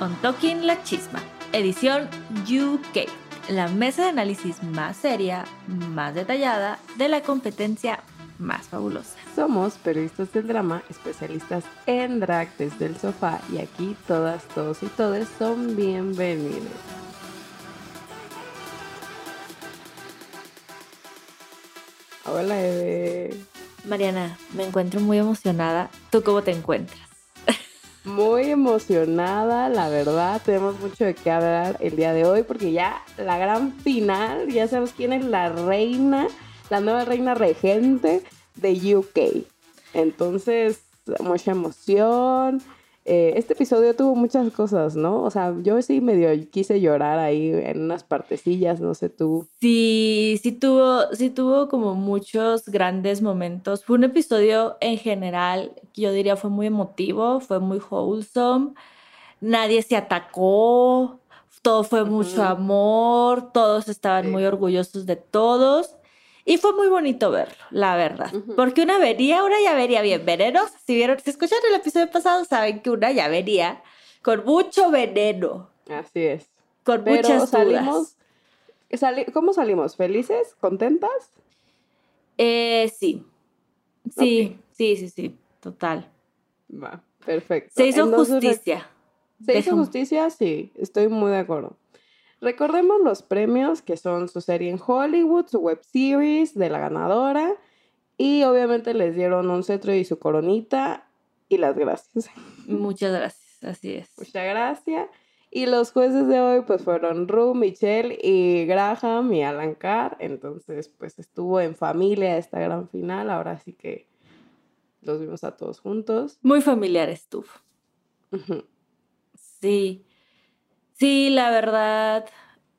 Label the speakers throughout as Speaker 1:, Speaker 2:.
Speaker 1: On Talking La Chisma, edición UK, la mesa de análisis más seria, más detallada de la competencia más fabulosa.
Speaker 2: Somos periodistas del drama, especialistas en drag desde el sofá y aquí todas, todos y todes son bienvenidos. Hola, Eve.
Speaker 1: Mariana, me encuentro muy emocionada. ¿Tú cómo te encuentras?
Speaker 2: Muy emocionada, la verdad. Tenemos mucho de qué hablar el día de hoy porque ya la gran final, ya sabemos quién es la reina, la nueva reina regente de UK. Entonces, mucha emoción. Eh, este episodio tuvo muchas cosas, ¿no? O sea, yo sí medio quise llorar ahí en unas partecillas, no sé tú.
Speaker 1: Sí, sí tuvo, sí tuvo como muchos grandes momentos. Fue un episodio en general que yo diría fue muy emotivo, fue muy wholesome. Nadie se atacó, todo fue mucho amor, todos estaban
Speaker 2: Sí.
Speaker 1: muy orgullosos de todos. Y fue muy bonito verlo, la verdad. Porque una vería, una ya vería bien veneno. Si vieron, si escucharon el episodio pasado, saben que una ya vería con mucho veneno,
Speaker 2: Así es.
Speaker 1: con
Speaker 2: Pero
Speaker 1: muchas
Speaker 2: salimos.
Speaker 1: dudas.
Speaker 2: sali- ¿Cómo salimos? ¿Felices? ¿Contentas?
Speaker 1: Eh, sí. Sí, sí, sí, sí, total.
Speaker 2: Va, perfecto.
Speaker 1: Se hizo
Speaker 2: Entonces,
Speaker 1: justicia.
Speaker 2: ¿Se hizo justicia? Sí, estoy muy de acuerdo. Recordemos los premios que son su serie en Hollywood, su web series de la ganadora y obviamente les dieron un cetro y su coronita y las gracias.
Speaker 1: Muchas gracias, así es.
Speaker 2: Muchas gracias. Y los jueces de hoy pues fueron Ru, Michelle y Graham y Alan Carr. Entonces pues estuvo en familia esta gran final. Ahora sí que los vimos a todos juntos.
Speaker 1: Muy familiar estuvo.
Speaker 2: Ujú.
Speaker 1: Sí, sí, la verdad,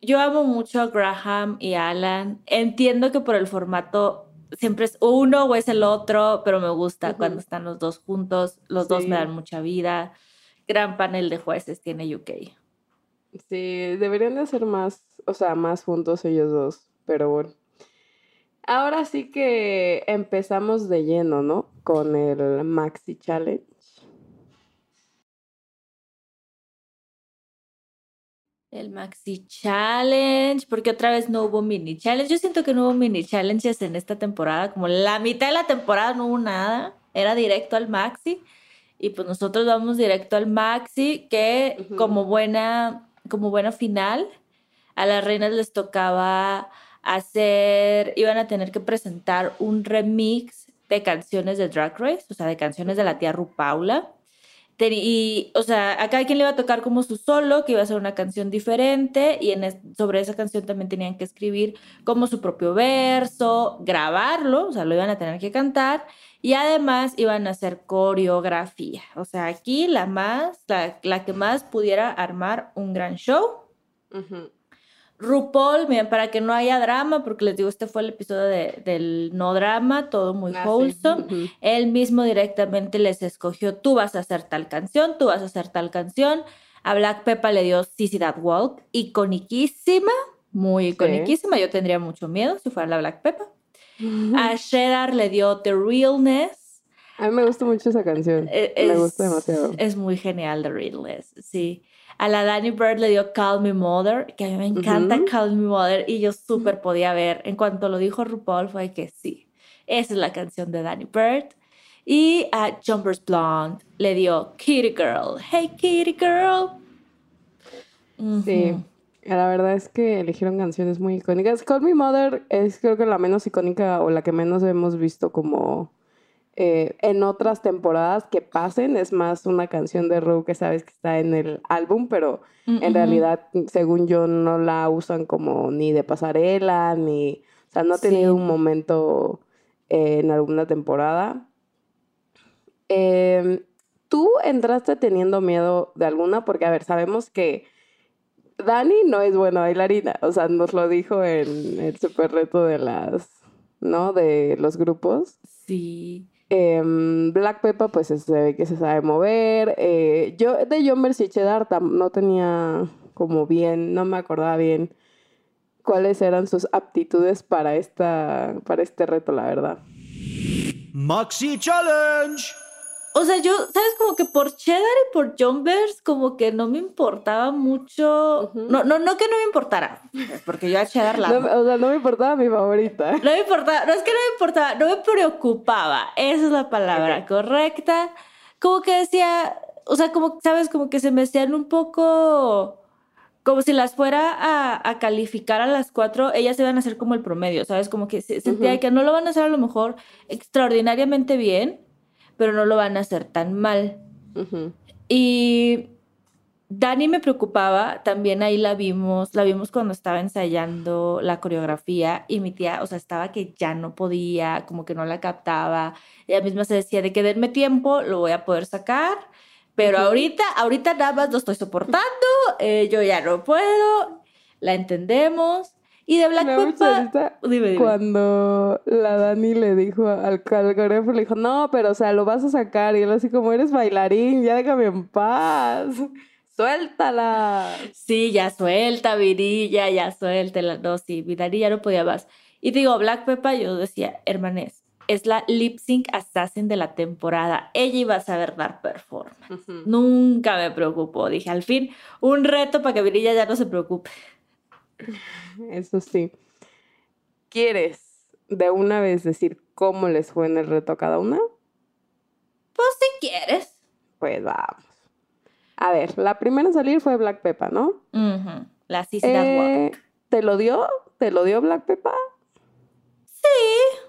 Speaker 1: yo amo mucho a Graham y a Alan. Entiendo que por el formato siempre es uno o es el otro, pero me gusta cuando están los dos juntos. Los dos me dan mucha vida. Gran panel de jueces tiene UK.
Speaker 2: Sí, deberían de hacer más, o sea, más juntos ellos dos, pero bueno. Ahora sí que empezamos de lleno, ¿no? Con el Maxi Challenge.
Speaker 1: El Maxi Challenge, porque otra vez no hubo mini challenge. Yo siento que no hubo mini challenges en esta temporada, como la mitad de la temporada no hubo nada, era directo al Maxi. Y pues nosotros vamos directo al Maxi, que como buena, como buena final, a las reinas les tocaba hacer, iban a tener que presentar un remix de canciones de Drag Race, o sea, de canciones de la tía Rupaula. Y, o sea, a cada quien le iba a tocar como su solo, que iba a ser una canción diferente, y en es- sobre esa canción también tenían que escribir como su propio verso, grabarlo, o sea, lo iban a tener que cantar, Y además iban a hacer coreografía. O sea, aquí la más, la, que más pudiera armar un gran show. RuPaul, miren, para que no haya drama, porque les digo, este fue el episodio del no drama, todo muy ah, wholesome. Él mismo directamente les escogió, tú vas a hacer tal canción, tú vas a hacer tal canción. A Black Peppa le dio Sissy That Walk, iconiquísima, muy iconiquísima. Yo tendría mucho miedo si fuera la Black Peppa. A Shedar le dio The Realness.
Speaker 2: A mí me gusta mucho esa canción. E, me gusta demasiado.
Speaker 1: Es muy genial, The Realness, sí. A la Danny Bird le dio Call Me Mother, que a mí me encanta Call Me Mother y yo súper podía ver. En cuanto lo dijo RuPaul fue que sí, esa es la canción de Danny Bird. Y a Jumpers Blonde le dio Kitty Girl. Hey Kitty Girl.
Speaker 2: Sí, la verdad es que eligieron canciones muy icónicas. Call Me Mother es creo que la menos icónica o la que menos hemos visto como eh, en otras temporadas que pasen. Es más una canción de Ru que sabes que está en el álbum, pero mm, en realidad, según yo, no la usan como ni de pasarela, ni... O sea, no ha tenido un momento eh, en alguna temporada. Em, ¿Tú entraste teniendo miedo de alguna? Porque, a ver, sabemos que Dani no es buena bailarina. O sea, nos lo dijo en el super reto de las, ¿no? De los grupos.
Speaker 1: Sí.
Speaker 2: Em, Black Peppa, pues se ve que se sabe mover. Eh, yo de John Cheddar no tenía como bien, no me acordaba bien cuáles eran sus aptitudes para, esta, para este reto, la verdad.
Speaker 3: Maxi Challenge.
Speaker 1: O sea, yo, ¿sabes? Como que por Cheddar y por Jumbers, como que no me importaba mucho. No, no, no que no me importara, porque yo a Cheddar la.
Speaker 2: o sea, no me importaba mi favorita.
Speaker 1: No me importaba, no es que no me importaba, no me preocupaba. Esa es la palabra correcta. Como que decía, o sea, como, ¿sabes? Como que se me hacían un poco. Como si las fuera a, a calificar a las cuatro, ellas iban a ser como el promedio, ¿sabes? Como que sentía que no lo van a hacer a lo mejor extraordinariamente bien pero no lo van a hacer tan mal. Y Dani me preocupaba, también ahí la vimos, la vimos cuando estaba ensayando la coreografía y mi tía, o sea, estaba que ya no podía, como que no la captaba. Ella misma se decía de que denme tiempo, lo voy a poder sacar, pero ahorita, ahorita nada más lo estoy soportando, eh, yo ya no puedo, la entendemos. Y de Black Peppa.
Speaker 2: Cuando la Dani le dijo al coreógrafo, le dijo, no, pero o sea, lo vas a sacar. Y él así como eres bailarín, ya déjame en paz. Suéltala.
Speaker 1: Sí, ya suelta, Virilla, ya suéltela. No, sí, Virilla no podía más. Y digo, Black Peppa, yo decía, hermanes, es la lip sync assassin de la temporada. Ella iba a saber dar performance. Nunca me preocupó. Dije, al fin, un reto para que Virilla ya no se preocupe.
Speaker 2: Eso sí. ¿Quieres de una vez decir cómo les fue en el reto a cada una?
Speaker 1: Pues si quieres.
Speaker 2: Pues vamos. A ver, la primera en salir fue Black Peppa, ¿no?
Speaker 1: La eh,
Speaker 2: ¿Te lo dio? ¿Te lo dio Black Peppa?
Speaker 1: Sí.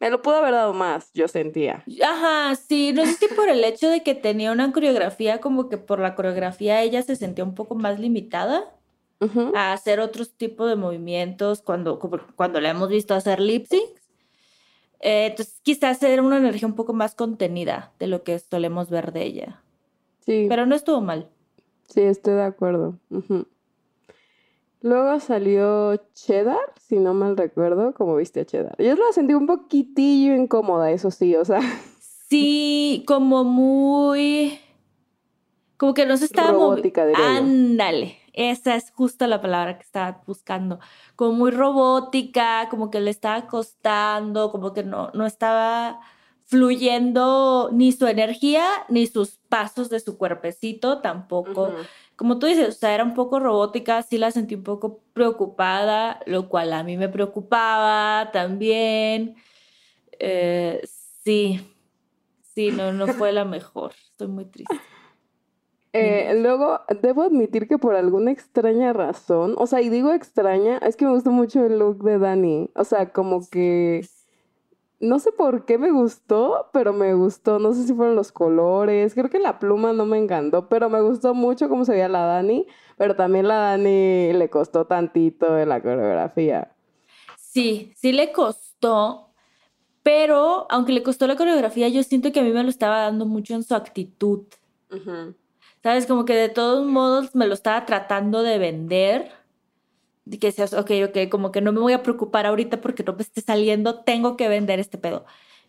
Speaker 2: Me lo pudo haber dado más, yo sentía.
Speaker 1: Ajá, sí, no sé si por el hecho de que tenía una coreografía, como que por la coreografía ella se sentía un poco más limitada a hacer otros tipos de movimientos cuando, cuando la hemos visto hacer lip syncs. Eh, entonces, quizás era una energía un poco más contenida de lo que solemos ver de ella.
Speaker 2: Sí.
Speaker 1: Pero no estuvo mal.
Speaker 2: Sí, estoy de acuerdo. Luego salió Cheddar, si no mal recuerdo, como viste a Cheddar. Yo la sentí un poquitillo incómoda, eso sí, o sea.
Speaker 1: Sí, como muy. Como que no se estaba Ándale. Esa es justo la palabra que estaba buscando. Como muy robótica, como que le estaba costando, como que no, no estaba fluyendo ni su energía ni sus pasos de su cuerpecito tampoco. Como tú dices, o sea, era un poco robótica, sí la sentí un poco preocupada, lo cual a mí me preocupaba también. Eh, sí, sí, no, no fue la mejor. Estoy muy triste.
Speaker 2: Eh, luego, debo admitir que por alguna extraña razón, o sea, y digo extraña, es que me gustó mucho el look de Dani. O sea, como que no sé por qué me gustó, pero me gustó. No sé si fueron los colores. Creo que la pluma no me encantó, pero me gustó mucho cómo se veía la Dani. Pero también la Dani le costó tantito de la coreografía.
Speaker 1: Sí, sí le costó, Pero, aunque le costó la coreografía, yo siento que a mí me lo estaba dando mucho en su actitud. ¿Sabes? Como que de todos modos me lo estaba tratando de vender. De que seas, ok, ok, como que no me voy a preocupar ahorita porque no me esté saliendo, tengo que vender este pedo.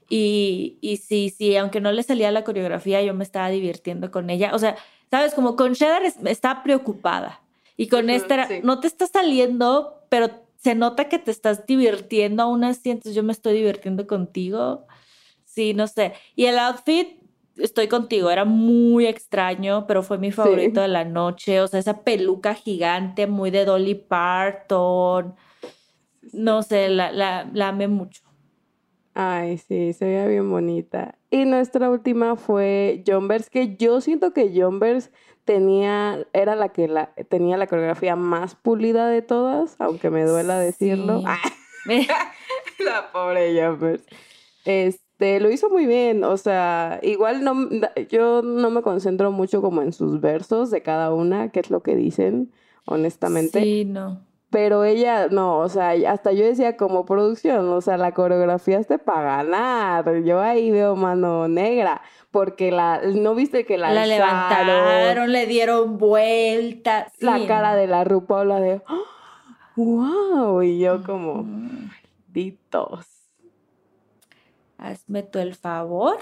Speaker 1: Y, y sí, sí, aunque no le salía la coreografía, yo me estaba divirtiendo con ella. O sea, ¿sabes? Como con Cheddar estaba preocupada. Y con esta, no te está saliendo, pero se nota que te estás divirtiendo aún así, entonces yo me estoy divirtiendo contigo. Sí, no sé. Y el outfit, estoy contigo, era muy extraño, pero fue mi favorito de la noche. O sea, esa peluca gigante, muy de Dolly Parton. No sé, la, la, la amé mucho.
Speaker 2: Ay, sí, se veía bien bonita. Y nuestra última fue Jumbers, que yo siento que Jumbers tenía, era la que la, tenía la coreografía más pulida de todas, aunque me duela decirlo. la pobre Jumbers. Este, lo hizo muy bien, o sea, igual no, yo no me concentro mucho como en sus versos de cada una, que es lo que dicen, honestamente.
Speaker 1: Sí, no.
Speaker 2: Pero ella, no, o sea, hasta yo decía como producción, o sea, la coreografía es para ganar. Yo ahí veo mano negra, porque la, ¿no viste que la,
Speaker 1: la levantaron, le dieron vueltas?
Speaker 2: La cara de la Rupaula de, wow, y yo como, malditos.
Speaker 1: Hazme tú el favor.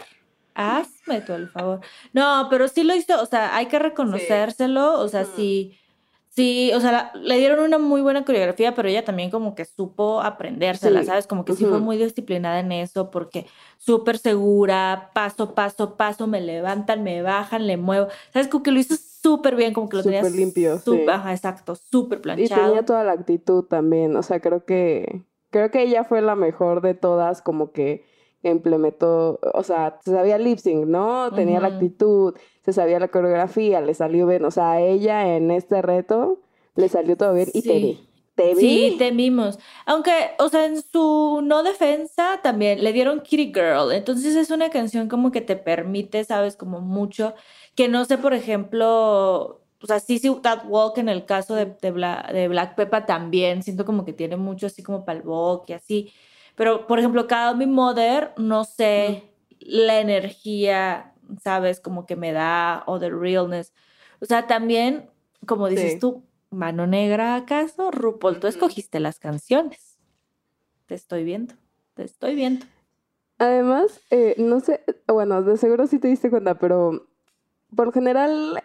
Speaker 1: Hazme tú el favor. No, pero sí lo hizo, o sea, hay que reconocérselo, o sea, sí Sí, o sea, le dieron una muy buena coreografía, pero ella también como que supo aprendérsela, ¿sabes? Como que sí fue muy disciplinada en eso, porque súper segura, paso, paso, paso, me levantan, me bajan, le muevo. ¿Sabes? Como que lo hizo súper bien, como que lo tenía...
Speaker 2: Súper limpio, sí.
Speaker 1: Ajá, exacto, súper planchado.
Speaker 2: Y tenía toda la actitud también, o sea, creo que... Creo que ella fue la mejor de todas, como que implementó, o sea, se sabía lip sync, ¿no? Tenía la actitud, se sabía la coreografía, le salió bien, o sea, a ella en este reto le salió todo bien y te vi. ¿Te vi?
Speaker 1: Sí, te vimos. Aunque, o sea, en su no defensa también le dieron Kitty Girl. Entonces es una canción como que te permite, sabes, como mucho. Que no sé, por ejemplo, o sea, sí, sí, That Walk en el caso de, de, Black, de Black Peppa también. Siento como que tiene mucho así como para el y así. Pero, por ejemplo, cada mi Mother, no sé la energía, ¿sabes? Como que me da, o the realness. O sea, también, como dices tú, mano negra, ¿acaso? RuPaul, tú escogiste las canciones. Te estoy viendo, te estoy viendo.
Speaker 2: Además, eh, no sé, bueno, de seguro sí te diste cuenta, pero por lo general,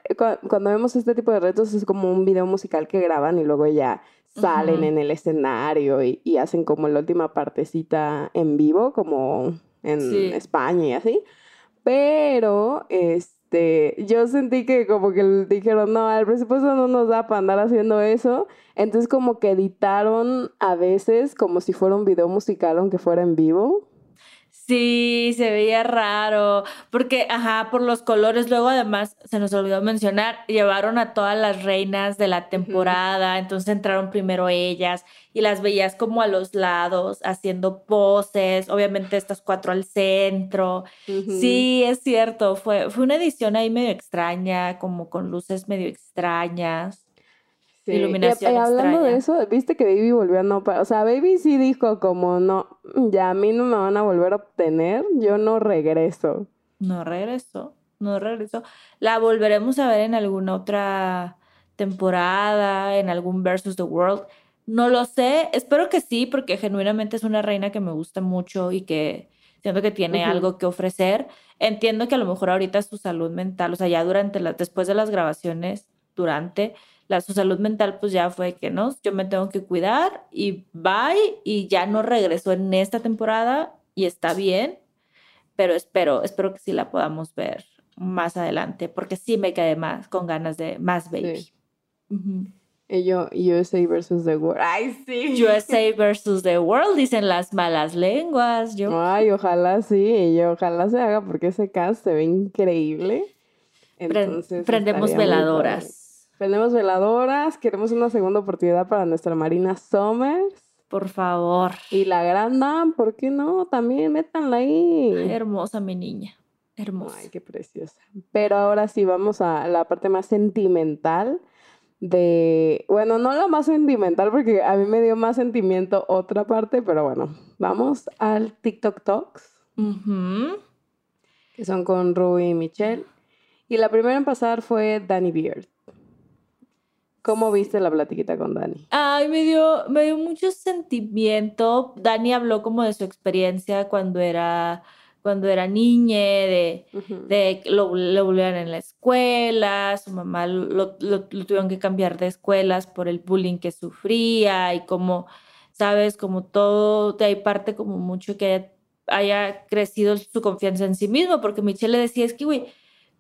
Speaker 2: cuando vemos este tipo de retos es como un video musical que graban y luego ya salen en el escenario y, hacen como la última partecita en vivo, como en España y así. Pero, este, yo sentí que como que dijeron, no, el presupuesto no nos da para andar haciendo eso. Entonces como que editaron a veces como si fuera un video musical aunque fuera en vivo.
Speaker 1: Sí, se veía raro, porque, ajá, por los colores, luego además, se nos olvidó mencionar, llevaron a todas las reinas de la temporada, entonces entraron primero ellas y las veías como a los lados haciendo poses, obviamente estas cuatro al centro. Sí, es cierto, fue, fue una edición ahí medio extraña, como con luces medio extrañas. Iluminación
Speaker 2: y, hablando de eso, viste que Baby volvió a no... O sea, Baby sí dijo como no, ya a mí no me van a volver a obtener, yo no regreso.
Speaker 1: No regreso, no regreso. La volveremos a ver en alguna otra temporada, en algún Versus the World. No lo sé, espero que sí, porque genuinamente es una reina que me gusta mucho y que siento que tiene algo que ofrecer. Entiendo que a lo mejor ahorita su salud mental, o sea, ya durante después de las grabaciones, durante, la, su salud mental pues ya fue que no, yo me tengo que cuidar y bye y ya no regresó en esta temporada y está bien, pero espero, espero que sí la podamos ver más adelante porque sí me quedé más con ganas de más baby.
Speaker 2: Y yo, USA versus The World. Ay, sí.
Speaker 1: USA versus The World, dicen las malas lenguas. Yo.
Speaker 2: Ay, ojalá sí, y ojalá se haga porque ese cast se ve increíble.
Speaker 1: Entonces, Prendemos veladoras.
Speaker 2: Tenemos veladoras, queremos una segunda oportunidad para nuestra Marina Summers.
Speaker 1: Por favor.
Speaker 2: Y la gran ¿por qué no? También métanla ahí.
Speaker 1: hermosa mi niña. Hermosa.
Speaker 2: Ay, qué preciosa. Pero ahora sí vamos a la parte más sentimental de, bueno, no la más sentimental porque a mí me dio más sentimiento otra parte, pero bueno, vamos al TikTok Talks, que son con Rui y Michelle. Y la primera en pasar fue Danny Beard. ¿Cómo viste la platiquita con Dani?
Speaker 1: Ay, me dio, me dio mucho sentimiento. Dani habló como de su experiencia cuando era, cuando era niña, de, de que lo, lo en la escuela, su mamá lo, lo- lo tuvieron que cambiar de escuelas por el bullying que sufría y como, sabes, como todo, de ahí parte como mucho que haya, haya crecido su confianza en sí mismo, porque Michelle le decía, es que, güey,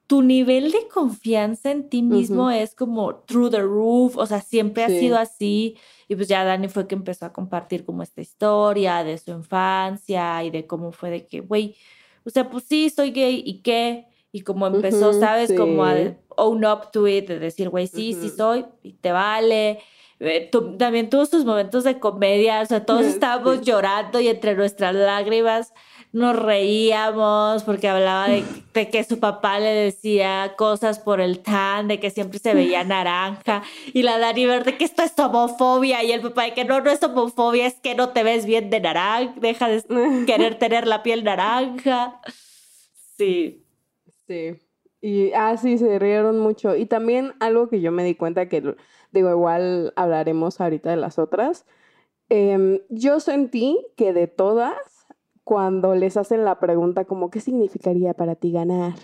Speaker 1: tu nivel de confianza en ti mismo
Speaker 2: Ujú.
Speaker 1: es como through the roof, o sea, siempre ha
Speaker 2: Sí.
Speaker 1: sido así. Y pues ya Dani fue que empezó a compartir como esta historia de su infancia y de cómo fue de que, güey, o sea, pues sí, soy gay y qué. Y como empezó,
Speaker 2: Ujú,
Speaker 1: ¿sabes? Como a
Speaker 2: sí.
Speaker 1: own up to it, de decir, güey, sí, sí
Speaker 2: Ujú.
Speaker 1: soy y te vale. Eh, tu- también tuvo sus momentos de comedia, o sea, todos
Speaker 2: Sí.
Speaker 1: estábamos llorando y entre nuestras lágrimas nos reíamos porque hablaba de, de que su papá le decía cosas por el tan, de que siempre se veía naranja y la Dani Verde que esto es homofobia y el papá de que no, no es homofobia, es que no te ves bien de naranja, deja de querer tener la piel naranja. Sí.
Speaker 2: Sí. Y, ah, sí, se rieron mucho. Y también algo que yo me di cuenta que, digo, igual hablaremos ahorita de las otras. em, yo sentí que de todas, cuando les hacen la pregunta como, ¿qué significaría para ti ganar?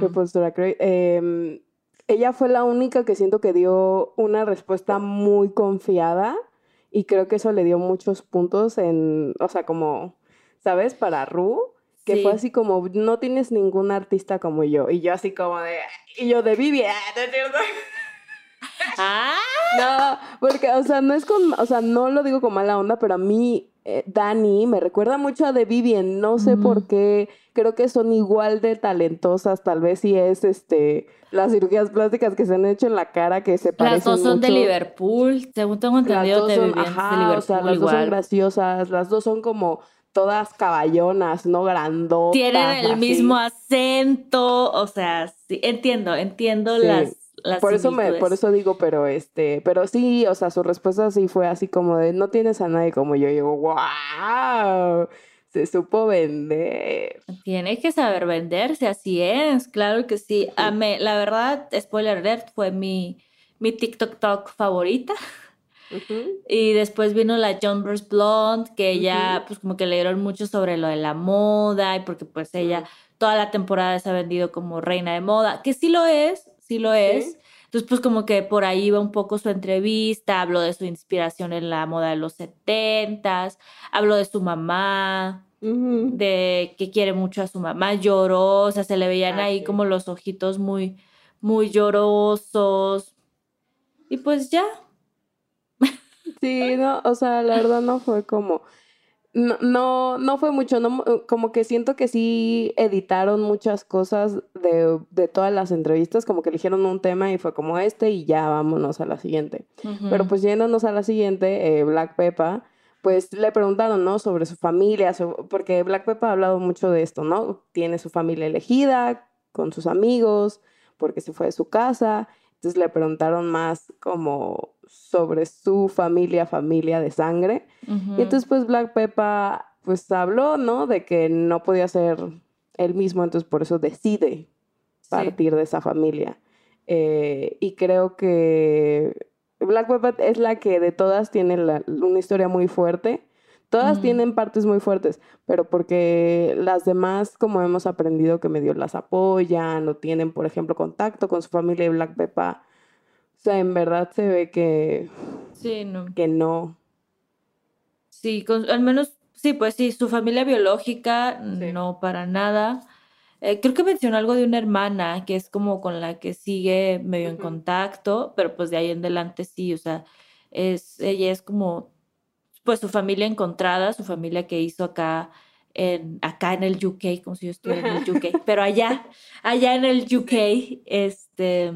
Speaker 2: RuPaul's Drag Race, em, ella fue la única que siento que dio una respuesta muy confiada y creo que eso le dio muchos puntos en, o sea, como, ¿sabes? Para Ru, que fue
Speaker 1: Sí.
Speaker 2: así como, no tienes ningún artista como yo. Y yo así como de, y yo de Vivi, ah, no.
Speaker 1: Ah,
Speaker 2: No, porque, o sea, no es con, o sea, no lo digo con mala onda, pero a mí, eh, Dani, me recuerda mucho a The Vivian, no sé por qué, creo que son igual de talentosas, tal vez si es, este, las cirugías plásticas que se han hecho en la cara que se parecen
Speaker 1: las dos son de. Liverpool, según tengo
Speaker 2: Las
Speaker 1: entendido,
Speaker 2: dos
Speaker 1: te
Speaker 2: son,
Speaker 1: de
Speaker 2: ajá,
Speaker 1: Liverpool
Speaker 2: o sea, las dos son graciosas, las dos son como todas caballonas, no grandotas.
Speaker 1: Tienen el
Speaker 2: así.
Speaker 1: mismo acento, o sea, sí, entiendo, entiendo
Speaker 2: Sí,
Speaker 1: las, las
Speaker 2: por eso me, por eso digo, pero este, pero sí, o sea, su respuesta sí fue así como de no tienes a nadie como yo. Y yo, wow, se supo vender.
Speaker 1: Tiene que saber venderse, así es, claro que sí. Amé, la verdad, spoiler alert, fue mi, mi TikTok talk favorita. Y después vino la John Burst Blonde, que ella, pues como que le dieron mucho sobre lo de la moda y porque pues ella toda la temporada se ha vendido como reina de moda, que sí lo es, sí lo es. Entonces pues como que por ahí va un poco su entrevista, habló de su inspiración en la moda de los setentas, habló de su mamá, de que quiere mucho a su mamá, lloró, o sea, se le veían
Speaker 2: Ah,
Speaker 1: ahí
Speaker 2: sí.
Speaker 1: como los ojitos muy, muy llorosos. Y pues ya,
Speaker 2: Sí, no, o sea, la verdad no fue como, no, no, no fue mucho, no, como que siento que sí editaron muchas cosas de, de todas las entrevistas, como que eligieron un tema y fue como este y ya vámonos a la siguiente. Pero pues yéndonos a la siguiente, eh, Black Peppa, pues le preguntaron, ¿no? Sobre su familia, su- porque Black Peppa ha hablado mucho de esto, ¿no? Tiene su familia elegida, con sus amigos, porque se fue de su casa. Entonces le preguntaron más como sobre su familia, familia de sangre. Y entonces pues Black Peppa pues habló, ¿no? De que no podía ser él mismo, entonces por eso decide
Speaker 1: Sí.
Speaker 2: partir de esa familia. Eh, y creo que Black Peppa es la que de todas tiene la- una historia muy fuerte. Todas tienen partes muy fuertes, pero porque las demás, como hemos aprendido, que medio las apoyan o tienen, por ejemplo, contacto con su familia y Black Peppa, o sea, en verdad se ve que,
Speaker 1: Sí, no.
Speaker 2: que no.
Speaker 1: Sí, con- al menos, sí, pues sí, su familia biológica,
Speaker 2: Sí.
Speaker 1: no para nada. Eh, creo que mencionó algo de una hermana que es como con la que sigue medio en contacto, pero pues de ahí en adelante sí, o sea, es, ella es como, pues su familia encontrada, su familia que hizo acá en, acá en el UK, como si yo estuviera en el UK, pero allá, allá en el UK, este,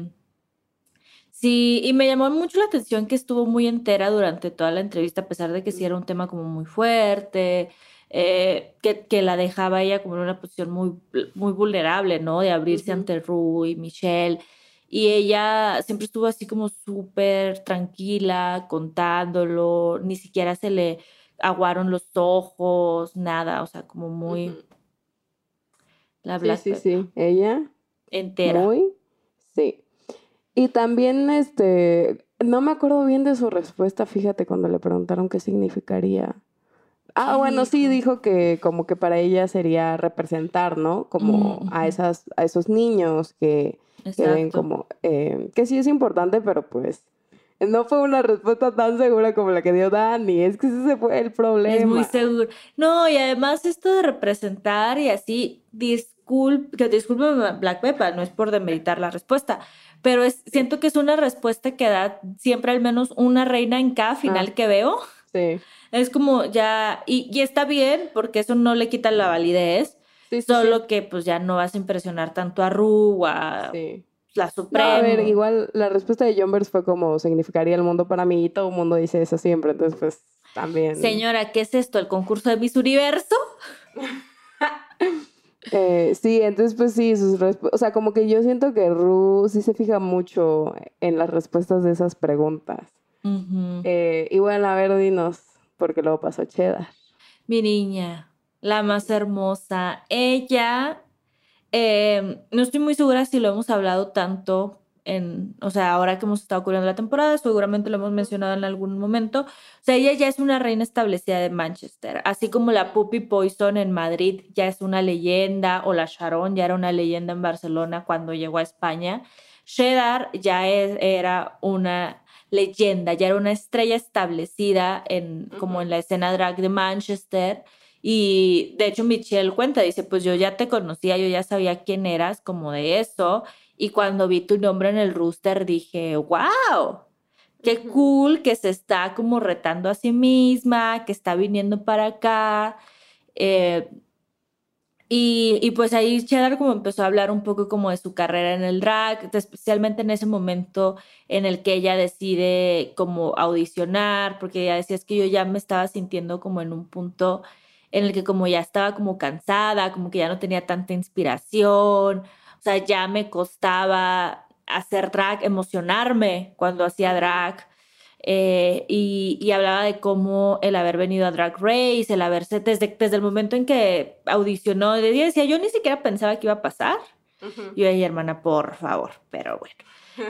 Speaker 1: Sí, y me llamó mucho la atención que estuvo muy entera durante toda la entrevista, a pesar de que sí era un tema como muy fuerte, eh, que, que la dejaba ella como en una posición muy, muy vulnerable, ¿no? De abrirse ante Rue y Michelle. Y ella siempre estuvo así como súper tranquila, contándolo, ni siquiera se le aguaron los ojos, nada, o sea, como muy...
Speaker 2: La Black sí, sí, sí, ella.
Speaker 1: Entera.
Speaker 2: Muy, sí. Y también, este, no me acuerdo bien de su respuesta, fíjate, cuando le preguntaron qué significaría. Ah, bueno, sí, dijo que como que para ella sería representar, ¿no? Como a, esas, a esos niños que, que ven como, eh, que sí es importante, pero pues no fue una respuesta tan segura como la que dio Dani. Es que ese fue el problema.
Speaker 1: Es muy seguro. No, y además esto de representar y así, disculpe, que disculpe Black Pepper, no es por demeritar la respuesta, pero es, siento que es una respuesta que da siempre al menos una reina en cada final ah. que veo.
Speaker 2: Sí.
Speaker 1: Es como ya, y, y, está bien, porque eso no le quita la validez, solo que pues ya no vas a impresionar tanto a Ru o a la Suprema.
Speaker 2: a ver, igual la respuesta de Jumbers fue como significaría el mundo para mí y todo el mundo dice eso siempre, entonces pues también.
Speaker 1: Señora, ¿qué es esto? ¿El concurso de Miss Universo?
Speaker 2: eh, sí, entonces pues sí, sus o sea, como que yo siento que Ru sí se fija mucho en las respuestas de esas preguntas. eh, y bueno, a ver, dinos, porque luego pasó Cheddar.
Speaker 1: Mi niña, la más hermosa. Ella Em, no estoy muy segura si lo hemos hablado tanto en, o sea, ahora que hemos estado cubriendo la temporada, seguramente lo hemos mencionado en algún momento. O sea, ella ya es una reina establecida de Manchester, así como la Puppy Poison en Madrid ya es una leyenda, o la Sharon ya era una leyenda en Barcelona cuando llegó a España. Cheddar ya era una leyenda, ya era una estrella establecida en, como en la escena drag de Manchester. Y de hecho Michelle cuenta, dice, pues yo ya te conocía, yo ya sabía quién eras como de eso. Y cuando vi tu nombre en el rooster dije, wow, qué cool que se está como retando a sí misma, que está viniendo para acá. Eh, y, y, pues ahí Cheddar como empezó a hablar un poco como de su carrera en el drag, especialmente en ese momento en el que ella decide como audicionar, porque ella decía es que yo ya me estaba sintiendo como en un punto en el que como ya estaba como cansada, como que ya no tenía tanta inspiración, sea, ya me costaba hacer drag, emocionarme cuando hacía drag. Eh, y, hablaba de cómo el haber venido a Drag Race, el haberse, desde, desde el momento en que audicionó, de decía, yo ni siquiera pensaba que iba a pasar. Yo dije, hermana, por favor, pero bueno,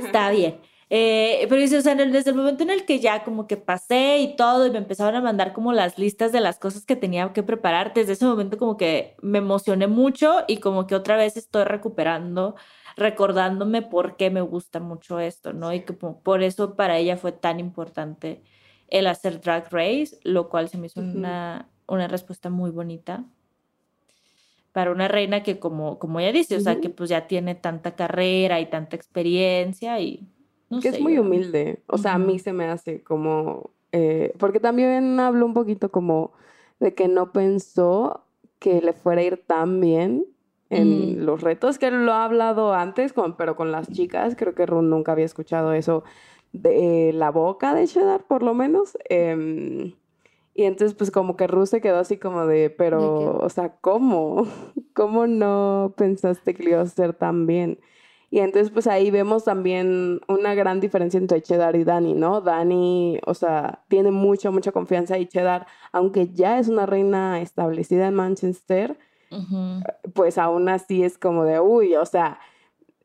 Speaker 1: está bien. Eh, pero dice, o sea, desde el momento en el que ya como que pasé y todo y me empezaron a mandar como las listas de las cosas que tenía que preparar, desde ese momento como que me emocioné mucho y como que otra vez estoy recuperando, recordándome por qué me gusta mucho esto, ¿no? Y que por eso para ella fue tan importante el hacer Drag Race, lo cual se me hizo una, una respuesta muy bonita para una reina que como, como ella dice, o sea, que pues ya tiene tanta carrera y tanta experiencia y
Speaker 2: que es muy humilde. O sea, a mí se me hace como... Eh, porque también hablo un poquito como de que no pensó que le fuera a ir tan bien en los retos, que lo ha hablado antes, con, pero con las chicas, creo que Run nunca había escuchado eso de la boca de Cheddar, por lo menos. Em, y entonces, pues como que Ru se quedó así como de, pero, o sea, ¿cómo? ¿Cómo no pensaste que le iba a hacer tan bien? Y entonces pues ahí vemos también una gran diferencia entre Cheddar y Dani, ¿no? Dani, o sea, tiene mucha, mucha confianza y Cheddar, aunque ya es una reina establecida en Manchester, pues aún así es como de, uy, o sea,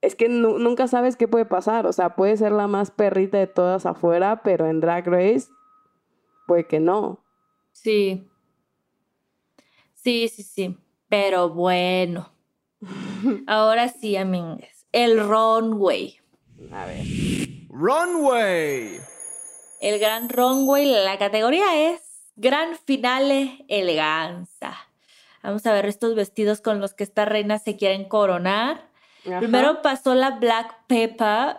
Speaker 2: es que nunca sabes qué puede pasar, o sea, puede ser la más perrita de todas afuera, pero en Drag Race puede que no.
Speaker 1: Sí. Sí, sí, sí. Pero bueno. Ahora sí, amigues el runway.
Speaker 2: A ver.
Speaker 3: Runway.
Speaker 1: El gran runway, la categoría es Gran Finale Eleganza. Vamos a ver estos vestidos con los que esta reina se quieren coronar. Primero pasó la Black Pepper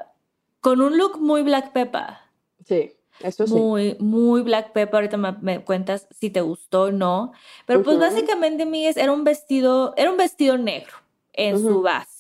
Speaker 1: con un look muy Black Pepper.
Speaker 2: Sí, eso sí.
Speaker 1: Muy, muy Black Pepper. Ahorita me, cuentas si te gustó o no. Pero pues básicamente, Miguel, era un vestido, era un vestido negro en su base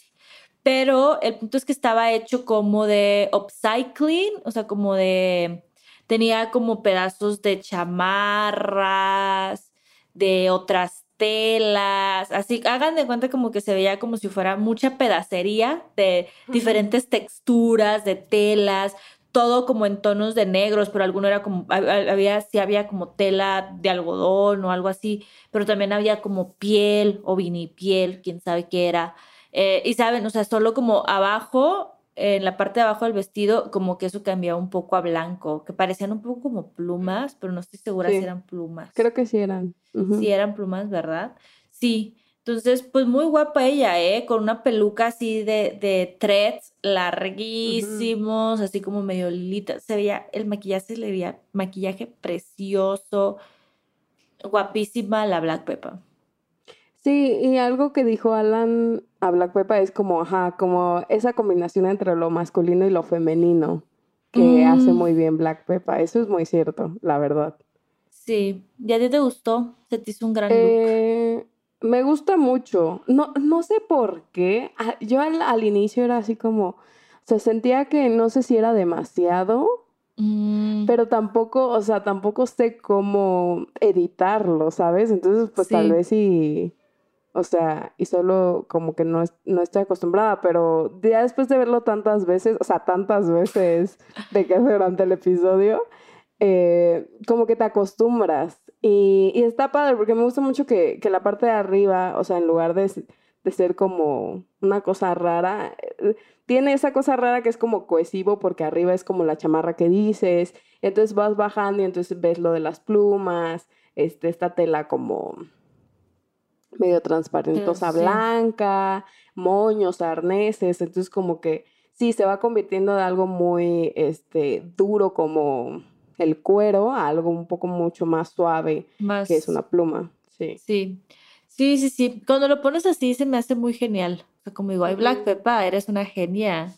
Speaker 1: pero el punto es que estaba hecho como de upcycling, o sea, como de, tenía como pedazos de chamarras, de otras telas, así, hagan de cuenta como que se veía como si fuera mucha pedacería de diferentes texturas, de telas, todo como en tonos de negros, pero alguno era como, había, sí había como tela de algodón o algo así, pero también había como piel o vinipiel, quién sabe qué era. Eh, y saben, o sea, solo como abajo, en la parte de abajo del vestido, como que eso cambiaba un poco a blanco, que parecían un poco como plumas, pero no estoy segura si eran plumas.
Speaker 2: Creo que sí eran.
Speaker 1: Sí eran plumas, ¿verdad? Sí. Entonces, pues muy guapa ella, ¿eh? Con una peluca así de, de threads larguísimos, así como medio lilita. Se veía, el maquillaje se le veía maquillaje precioso, guapísima la Black Pepper.
Speaker 2: Sí, y algo que dijo Alan a Black Pepper es como, ajá, como esa combinación entre lo masculino y lo femenino que hace mm. muy bien Black Pepper. Eso es muy cierto, la verdad.
Speaker 1: Sí, ¿y a ti te gustó? ¿Se te hizo un gran
Speaker 2: eh, look? Me gusta mucho. No, no sé por qué. Ah, yo al, inicio era así como, se sentía que no sé si era demasiado, mm. pero tampoco, o sea, tampoco sé cómo editarlo, ¿sabes? Entonces, pues tal vez sí, o sea, y solo como que no, no estoy acostumbrada, pero ya después de verlo tantas veces, o sea, tantas veces de que durante el episodio, eh, como que te acostumbras. Y, está padre porque me gusta mucho que, la parte de arriba, o sea, en lugar de, ser como una cosa rara, eh, tiene esa cosa rara que es como cohesivo porque arriba es como la chamarra que dices, entonces vas bajando y entonces ves lo de las plumas, este, esta tela como medio transparentosa blanca, moños, arneses, entonces como que sí, se va convirtiendo de algo muy este, duro como el cuero a algo un poco mucho más suave, que es una pluma. Sí.
Speaker 1: Sí. Sí, sí, sí. Cuando lo pones así se me hace muy genial. O sea, como digo, ay, Black Peppa, eres una genia.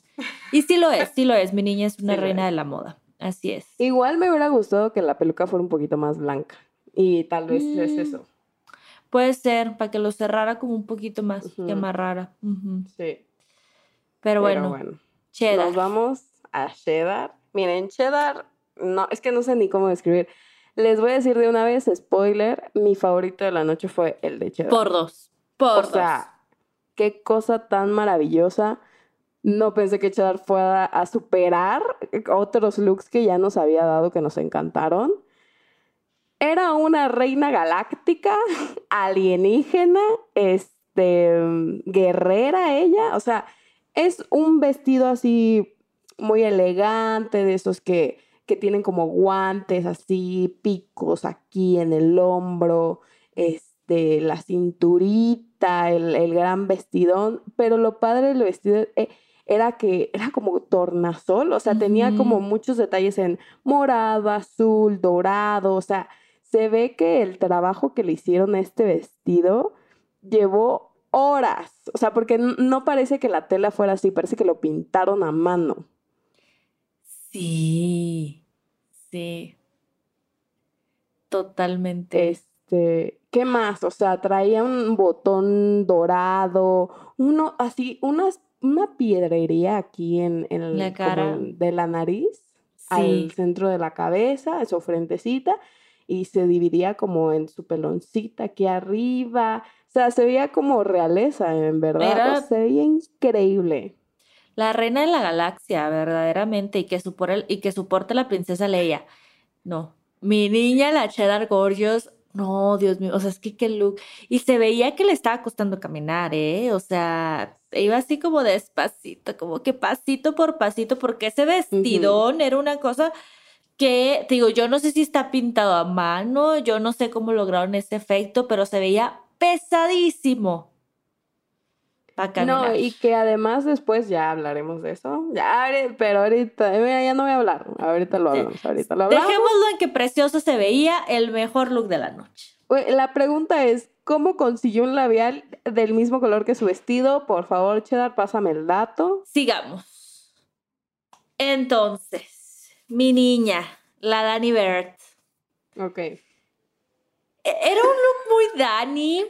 Speaker 1: Y sí lo es, sí lo es. Mi niña es una reina de la moda. Así es.
Speaker 2: Igual me hubiera gustado que la peluca fuera un poquito más blanca. Y tal vez es eso.
Speaker 1: Puede ser, para que lo cerrara como un poquito más, que más rara.
Speaker 2: Sí.
Speaker 1: Pero, bueno, Cheddar.
Speaker 2: Nos vamos a Cheddar. Miren, Cheddar no, es que no sé ni cómo describir. Les voy a decir de una vez, spoiler, mi favorito de la noche fue el de Cheddar.
Speaker 1: Por dos. Por
Speaker 2: o sea, qué cosa tan maravillosa. No pensé que Cheddar fuera a superar otros looks que ya nos había dado que nos encantaron. Era una reina galáctica, alienígena, este, guerrera ella. O sea, es un vestido así muy elegante, de esos que que tienen como guantes así, picos aquí en el hombro, este, la cinturita, el, gran vestidón, pero lo padre del vestido eh, era que era como tornasol, o sea, tenía como muchos detalles en morado, azul, dorado, o sea, se ve que el trabajo que le hicieron a este vestido llevó horas, o sea, porque no parece que la tela fuera así, parece que lo pintaron a mano.
Speaker 1: Sí, sí. Totalmente.
Speaker 2: Este, ¿qué más? O sea, traía un botón dorado, uno así, unas, una piedrería aquí en, en
Speaker 1: la cara
Speaker 2: de la nariz, al centro de la cabeza, su frentecita, y se dividía como en su peloncita aquí arriba. O sea, se veía como realeza, en verdad. se veía increíble
Speaker 1: la reina de la galaxia, verdaderamente, y que, soporte, y que soporte la princesa Leia. No, mi niña, la Cheddar Gorgeous, no, Dios mío, o sea, es que qué look. Y se veía que le estaba costando caminar, ¿eh? O sea, iba así como despacito, como que pasito por pasito, porque ese vestidón era una cosa que, digo, yo no sé si está pintado a mano, yo no sé cómo lograron ese efecto, pero se veía pesadísimo.
Speaker 2: No, y que además después ya hablaremos de eso. Ya, pero ahorita, eh, ya no voy a hablar. Ahorita lo hablamos, ahorita lo hablamos.
Speaker 1: Dejémoslo en que precioso se veía el mejor look de la noche.
Speaker 2: La pregunta es, ¿cómo consiguió un labial del mismo color que su vestido? Por favor, Cheddar, pásame el dato.
Speaker 1: Sigamos. Entonces, mi niña, la Dani Bert.
Speaker 2: Ok. E-,
Speaker 1: era un look muy Dani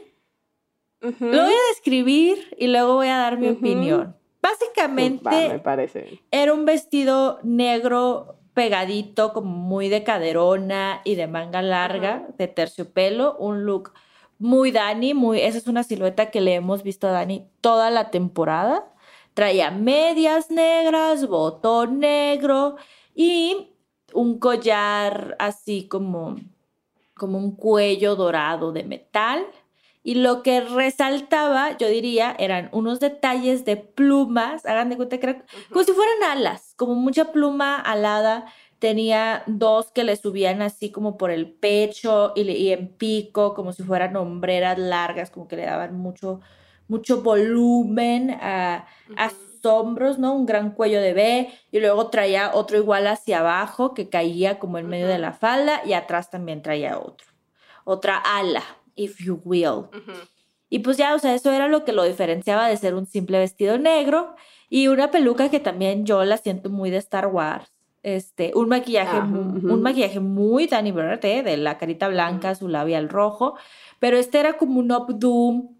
Speaker 1: lo voy a describir y luego voy a dar mi opinión. Básicamente,
Speaker 2: me parece.
Speaker 1: era un vestido negro pegadito, como muy de caderona y de manga larga, de terciopelo, un look muy Dani, muy, esa es una silueta que le hemos visto a Dani toda la temporada. Traía medias negras, botón negro y un collar así como, como un cuello dorado de metal. Y lo que resaltaba, yo diría, eran unos detalles de plumas, hagan de cuenta que como si fueran alas, como mucha pluma alada. Tenía dos que le subían así como por el pecho y, en pico, como si fueran hombreras largas, como que le daban mucho, mucho volumen a, hombros, ¿no? Un gran cuello de B y luego traía otro igual hacia abajo que caía como en medio de la falda y atrás también traía otro, otra ala, if you will. Y pues ya, o sea, eso era lo que lo diferenciaba de ser un simple vestido negro y una peluca que también yo la siento muy de Star Wars este, un maquillaje, un maquillaje muy Danny Bird, ¿eh? de la carita blanca, su labial rojo, pero este era como un updo,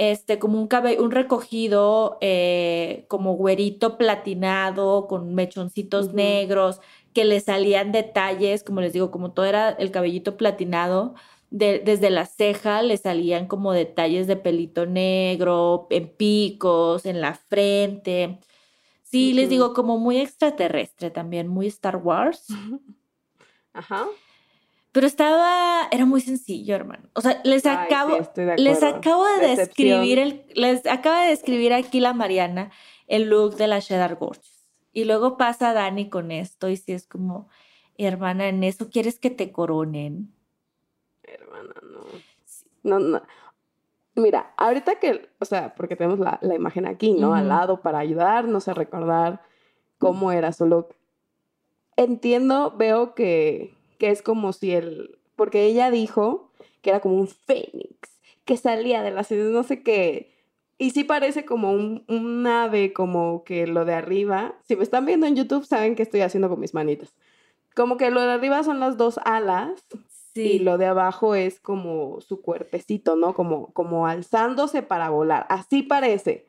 Speaker 1: este, como un cabello, un recogido, eh, como güerito platinado, con mechoncitos negros, que le salían detalles, como les digo, como todo era el cabellito platinado, desde la ceja le salían como detalles de pelito negro, en picos, en la frente. Sí, les digo, como muy extraterrestre también, muy Star Wars.
Speaker 2: Ajá.
Speaker 1: Pero estaba, era muy sencillo, hermano. O sea, les acabo, les acabo de describir el, les acaba de describir aquí la Mariana el look de la Cheddar Gorgeous. Y luego pasa Dani con esto y si es como, hermana, ¿en eso quieres que te coronen?
Speaker 2: Hermana, no. No, no. Mira, ahorita que, o sea, porque tenemos la, imagen aquí, ¿no? Al lado para ayudarnos a recordar cómo era su look. Entiendo, veo que, que es como si él, porque ella dijo que era como un fénix, que salía de la ciudad, no sé qué. Y sí parece como un, un, ave, como que lo de arriba. Si me están viendo en YouTube, saben qué estoy haciendo con mis manitas. Como que lo de arriba son las dos alas y lo de abajo es como su cuerpecito, ¿no? Como, como alzándose para volar. Así parece,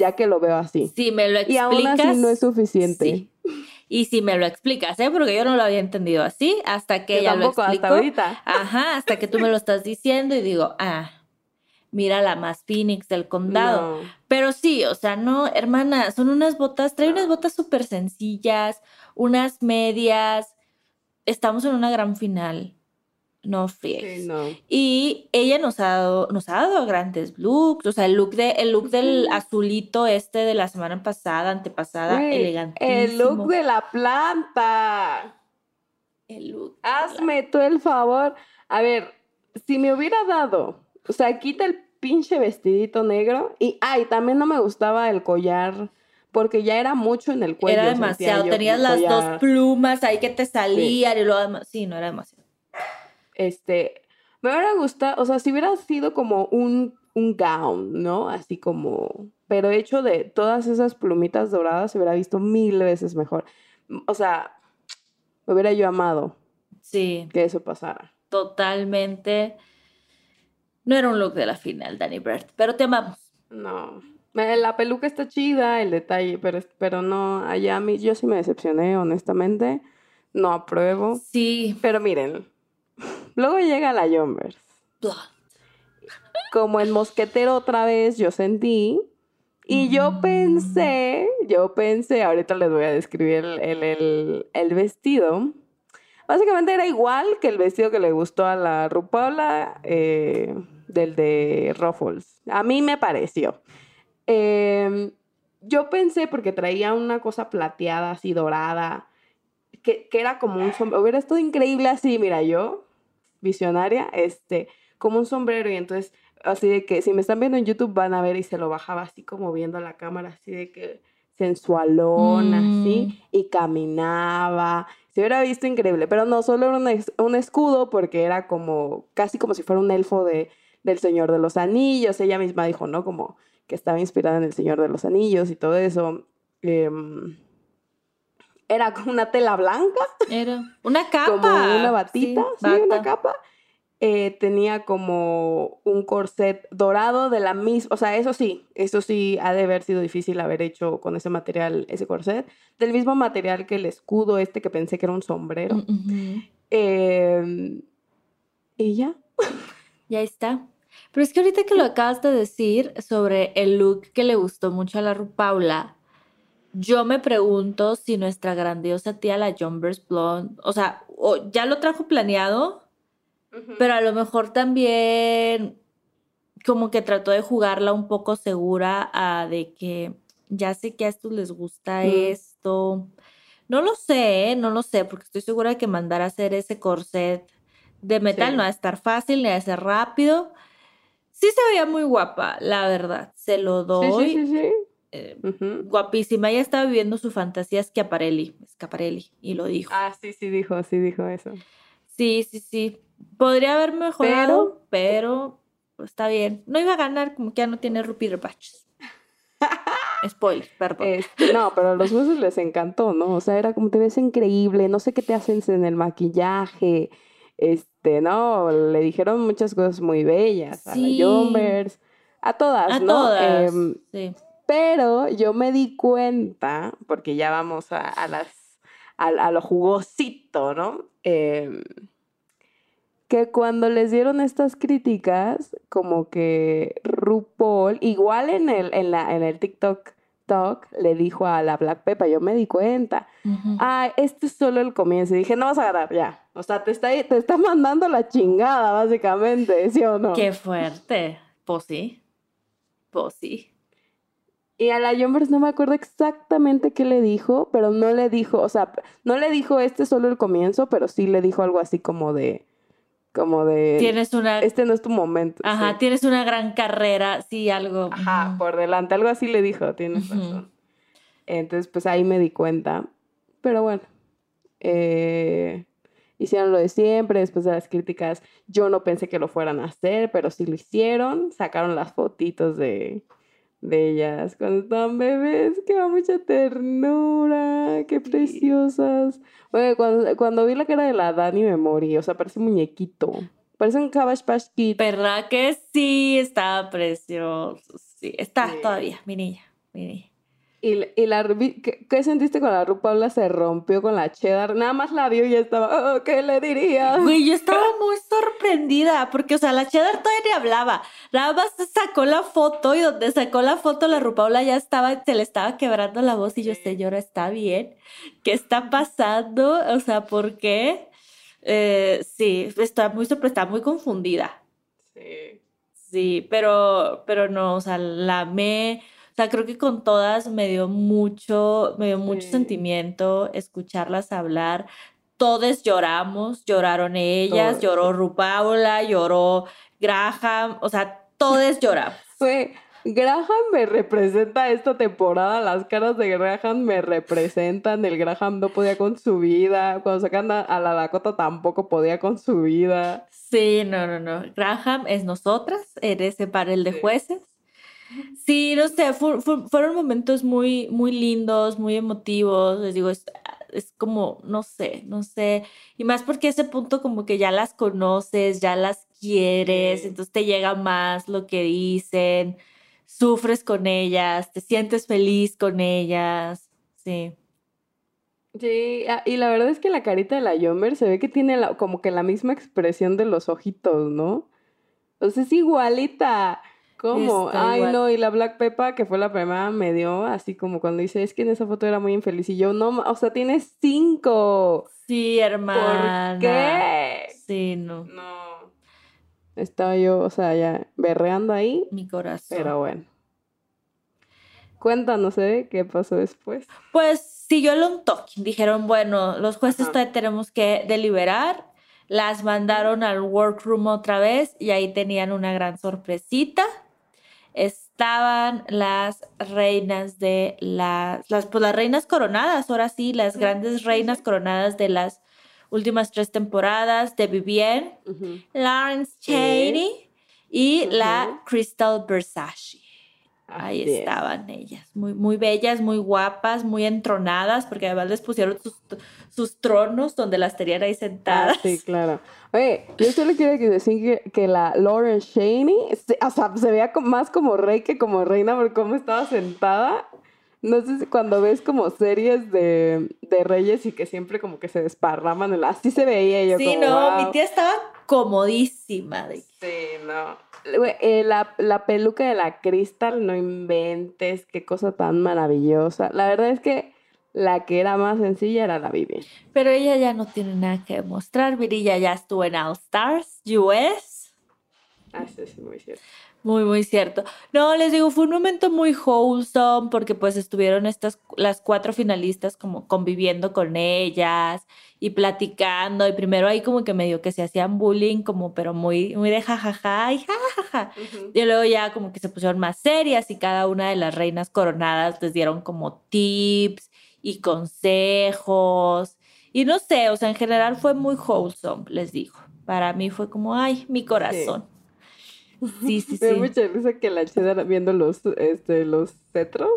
Speaker 2: ya que lo veo así.
Speaker 1: Sí, me lo explicas.
Speaker 2: Y aún así no es suficiente. Sí.
Speaker 1: Y si me lo explicas, ¿eh? Porque yo no lo había entendido así hasta que ella lo explicó.
Speaker 2: hasta ahorita.
Speaker 1: Ajá, hasta que tú me lo estás diciendo y digo, ah, mira la más Phoenix del condado. Pero sí, o sea, no, hermana, son unas botas, trae unas botas súper sencillas, unas medias. Estamos en una gran final no friegues. Y ella nos ha dado, nos ha dado grandes looks, o sea, el look de, el look del azulito este de la semana pasada, antepasada, elegante.
Speaker 2: El look de la planta.
Speaker 1: El look.
Speaker 2: Hazme tú el favor. A ver, si me hubiera dado, o sea, quita el pinche vestidito negro y, ay, también no me gustaba el collar porque ya era mucho en el cuello.
Speaker 1: Era demasiado, tenías las dos plumas ahí que te salían y luego, sí, no era demasiado
Speaker 2: este, me hubiera gustado, o sea, si hubiera sido como un, un gown, ¿no? Así como, pero hecho de todas esas plumitas doradas, se hubiera visto mil veces mejor. O sea, me hubiera yo amado.
Speaker 1: Sí.
Speaker 2: Que eso pasara.
Speaker 1: Totalmente. No era un look de la final, Danny Bird, pero te amamos.
Speaker 2: No. La peluca está chida, el detalle, pero, pero no, allá a mí, yo sí me decepcioné, honestamente. No apruebo.
Speaker 1: Sí.
Speaker 2: Pero miren, Luego llega la Jumbers. Como el mosquetero otra vez yo sentí. Y yo mm. pensé, yo pensé, ahorita les voy a describir el, vestido. Básicamente era igual que el vestido que le gustó a la Rupaula eh, del de Ruffles. A mí me pareció. Em, yo pensé, porque traía una cosa plateada, así dorada, que, que era como un sombrero. Hubiera estado increíble así, mira, yo visionaria, este, como un sombrero y entonces así de que si me están viendo en YouTube van a ver y se lo bajaba así como viendo la cámara, así de que sensualón, así, mm. y caminaba. Se hubiera visto increíble, pero no, solo era un, un, escudo porque era como, casi como si fuera un elfo de, del Señor de los Anillos. Ella misma dijo, ¿no? Como que estaba inspirada en el Señor de los Anillos y todo eso. Eh, era como una tela blanca.
Speaker 1: Era una capa.
Speaker 2: Como una batita, sí, una capa. Eh, tenía como un corset dorado de la misma, o sea, eso sí, eso sí ha de haber sido difícil haber hecho con ese material, ese corset, del mismo material que el escudo este que pensé que era un sombrero.
Speaker 1: Mm,
Speaker 2: em, y ya.
Speaker 1: Ya está. Pero es que ahorita que lo acabas de decir sobre el look que le gustó mucho a la Paula, yo me pregunto si nuestra grandiosa tía, la Jumbers Blonde, o sea, o ya lo trajo planeado, pero a lo mejor también como que trató de jugarla un poco segura a de que ya sé que a estos les gusta esto. No lo sé, ¿eh? no lo sé, porque estoy segura de que mandar a hacer ese corset de metal no va a estar fácil, ni va a ser rápido. Sí se veía muy guapa, la verdad, se lo doy.
Speaker 2: Sí, sí,
Speaker 1: Eh, guapísima, ella estaba viviendo su fantasía Schiaparelli, Schiaparelli, y lo dijo.
Speaker 2: Ah, sí, sí dijo, sí dijo eso.
Speaker 1: Sí, sí, sí. Podría haber mejorado, pero, pues, está bien. No iba a ganar, como que ya no tiene Rupi Repatches. Spoiler, perdón.
Speaker 2: No, pero a los huesos les encantó, ¿no? O sea, era como te ves increíble, no sé qué te hacen en el maquillaje. Este, no, le dijeron muchas cosas muy bellas a la Jumbers, a todas,
Speaker 1: a
Speaker 2: ¿no?
Speaker 1: Todas.
Speaker 2: Em,
Speaker 1: sí.
Speaker 2: Pero yo me di cuenta, porque ya vamos a, las a, lo jugosito, ¿no? Em, que cuando les dieron estas críticas, como que RuPaul, igual en el, en la, en el TikTok Talk, le dijo a la Black Peppa, yo me di cuenta, ah, este es solo el comienzo. Y dije, no vas a ganar, ya. O sea, te está, te está mandando la chingada, básicamente, ¿sí o no?
Speaker 1: Qué fuerte. Pues sí. Pues sí.
Speaker 2: Y a la Jumbers no me acuerdo exactamente qué le dijo, pero no le dijo, o sea, no le dijo este solo el comienzo, pero sí le dijo algo así como de, como de...
Speaker 1: Tienes una...
Speaker 2: Este no es tu momento.
Speaker 1: Ajá, tienes una gran carrera, sí, algo.
Speaker 2: Ajá, por delante, algo así le dijo, tienes razón. Entonces, pues ahí me di cuenta. Pero bueno, eh, hicieron lo de siempre, después de las críticas, yo no pensé que lo fueran a hacer, pero sí lo hicieron, sacaron las fotitos de de ellas cuando estaban bebés, que va mucha ternura, qué preciosas. Oye, cuando, cuando vi la cara de la Dani me morí, o sea, parece un muñequito. Parece un Cabbage Patch Kid.
Speaker 1: ¿Verdad que sí? Estaba precioso. Sí, está todavía, mi niña, mi niña.
Speaker 2: Y, y la, ¿qué, sentiste con la Ru Paula? Se rompió con la cheddar. Nada más la vio y ya estaba, oh, ¿qué le diría?
Speaker 1: Güey, yo estaba muy sorprendida porque, o sea, la cheddar todavía ni hablaba. Nada más sacó la foto y donde sacó la foto la Ru Paula ya estaba, se le estaba quebrando la voz y yo, señora, ¿está bien? ¿Qué está pasando? O sea, ¿por qué? Eh, sí, estaba muy sorprendida, muy confundida.
Speaker 2: Sí.
Speaker 1: Sí, pero, pero no, o sea, la me sea, creo que con todas me dio mucho, me dio mucho sentimiento escucharlas hablar. Todas lloramos, lloraron ellas, lloró Rupaula, lloró Graham, o sea, todas lloramos.
Speaker 2: Fue, Graham me representa esta temporada, las caras de Graham me representan, el Graham no podía con su vida, cuando sacan a, a la Dakota tampoco podía con su vida.
Speaker 1: Sí, no, no, no, Graham es nosotras, eres ese panel de jueces. Sí, no sé, fueron momentos muy, muy lindos, muy emotivos. Les digo, es, como, no sé, no sé. Y más porque ese punto como que ya las conoces, ya las quieres, entonces te llega más lo que dicen, sufres con ellas, te sientes feliz con ellas. Sí.
Speaker 2: Sí, ah, y la verdad es que la carita de la Yomer se ve que tiene como que la misma expresión de los ojitos, ¿no? O sea, es igualita. ¿Cómo? Ay, no, y la Black Peppa, que fue la primera, me dio así como cuando dice, es que en esa foto era muy infeliz. Y yo, no, o sea, tienes cinco.
Speaker 1: Sí, hermana.
Speaker 2: ¿Por qué?
Speaker 1: Sí, no.
Speaker 2: No. Estaba yo, o sea, ya berreando ahí.
Speaker 1: Mi corazón.
Speaker 2: Pero bueno. Cuéntanos, ¿eh? ¿Qué pasó después?
Speaker 1: Pues siguió el on talking. Dijeron, bueno, los jueces todavía tenemos que deliberar. Las mandaron al workroom otra vez y ahí tenían una gran sorpresita estaban las reinas de las, las, pues las reinas coronadas, ahora sí, las grandes reinas coronadas de las últimas tres temporadas de Vivienne, Lawrence Cheney y la Crystal Versace. Ahí estaban ellas, muy, muy bellas, muy guapas, muy entronadas, porque además les pusieron sus, tronos donde las tenían ahí sentadas.
Speaker 2: Ah, sí, claro. Oye, yo solo quiero decir que, la Lauren Shaney, o sea, se veía más como rey que como reina por cómo estaba sentada. No sé si cuando ves como series de, reyes y que siempre como que se desparraman, así se veía yo.
Speaker 1: Sí, no, mi tía estaba comodísima.
Speaker 2: Sí, no. Eh, la, la peluca de la Crystal, no inventes, qué cosa tan maravillosa. La verdad es que la que era más sencilla era la Vivian.
Speaker 1: Pero ella ya no tiene nada que demostrar. Virilla ya estuvo en All Stars US.
Speaker 2: Ah, eso es muy cierto.
Speaker 1: Muy, muy cierto. No, les digo, fue un momento muy wholesome porque pues estuvieron estas, las cuatro finalistas como conviviendo con ellas y platicando y primero ahí como que medio que se hacían bullying como pero muy, muy de jajaja y jajaja. Y luego ya como que se pusieron más serias y cada una de las reinas coronadas les dieron como tips y consejos. Y no sé, o sea, en general fue muy wholesome, les digo. Para mí fue como, ay, mi corazón. Sí, sí, sí.
Speaker 2: Me da mucha risa que la cheddar viendo los, este, los cetros.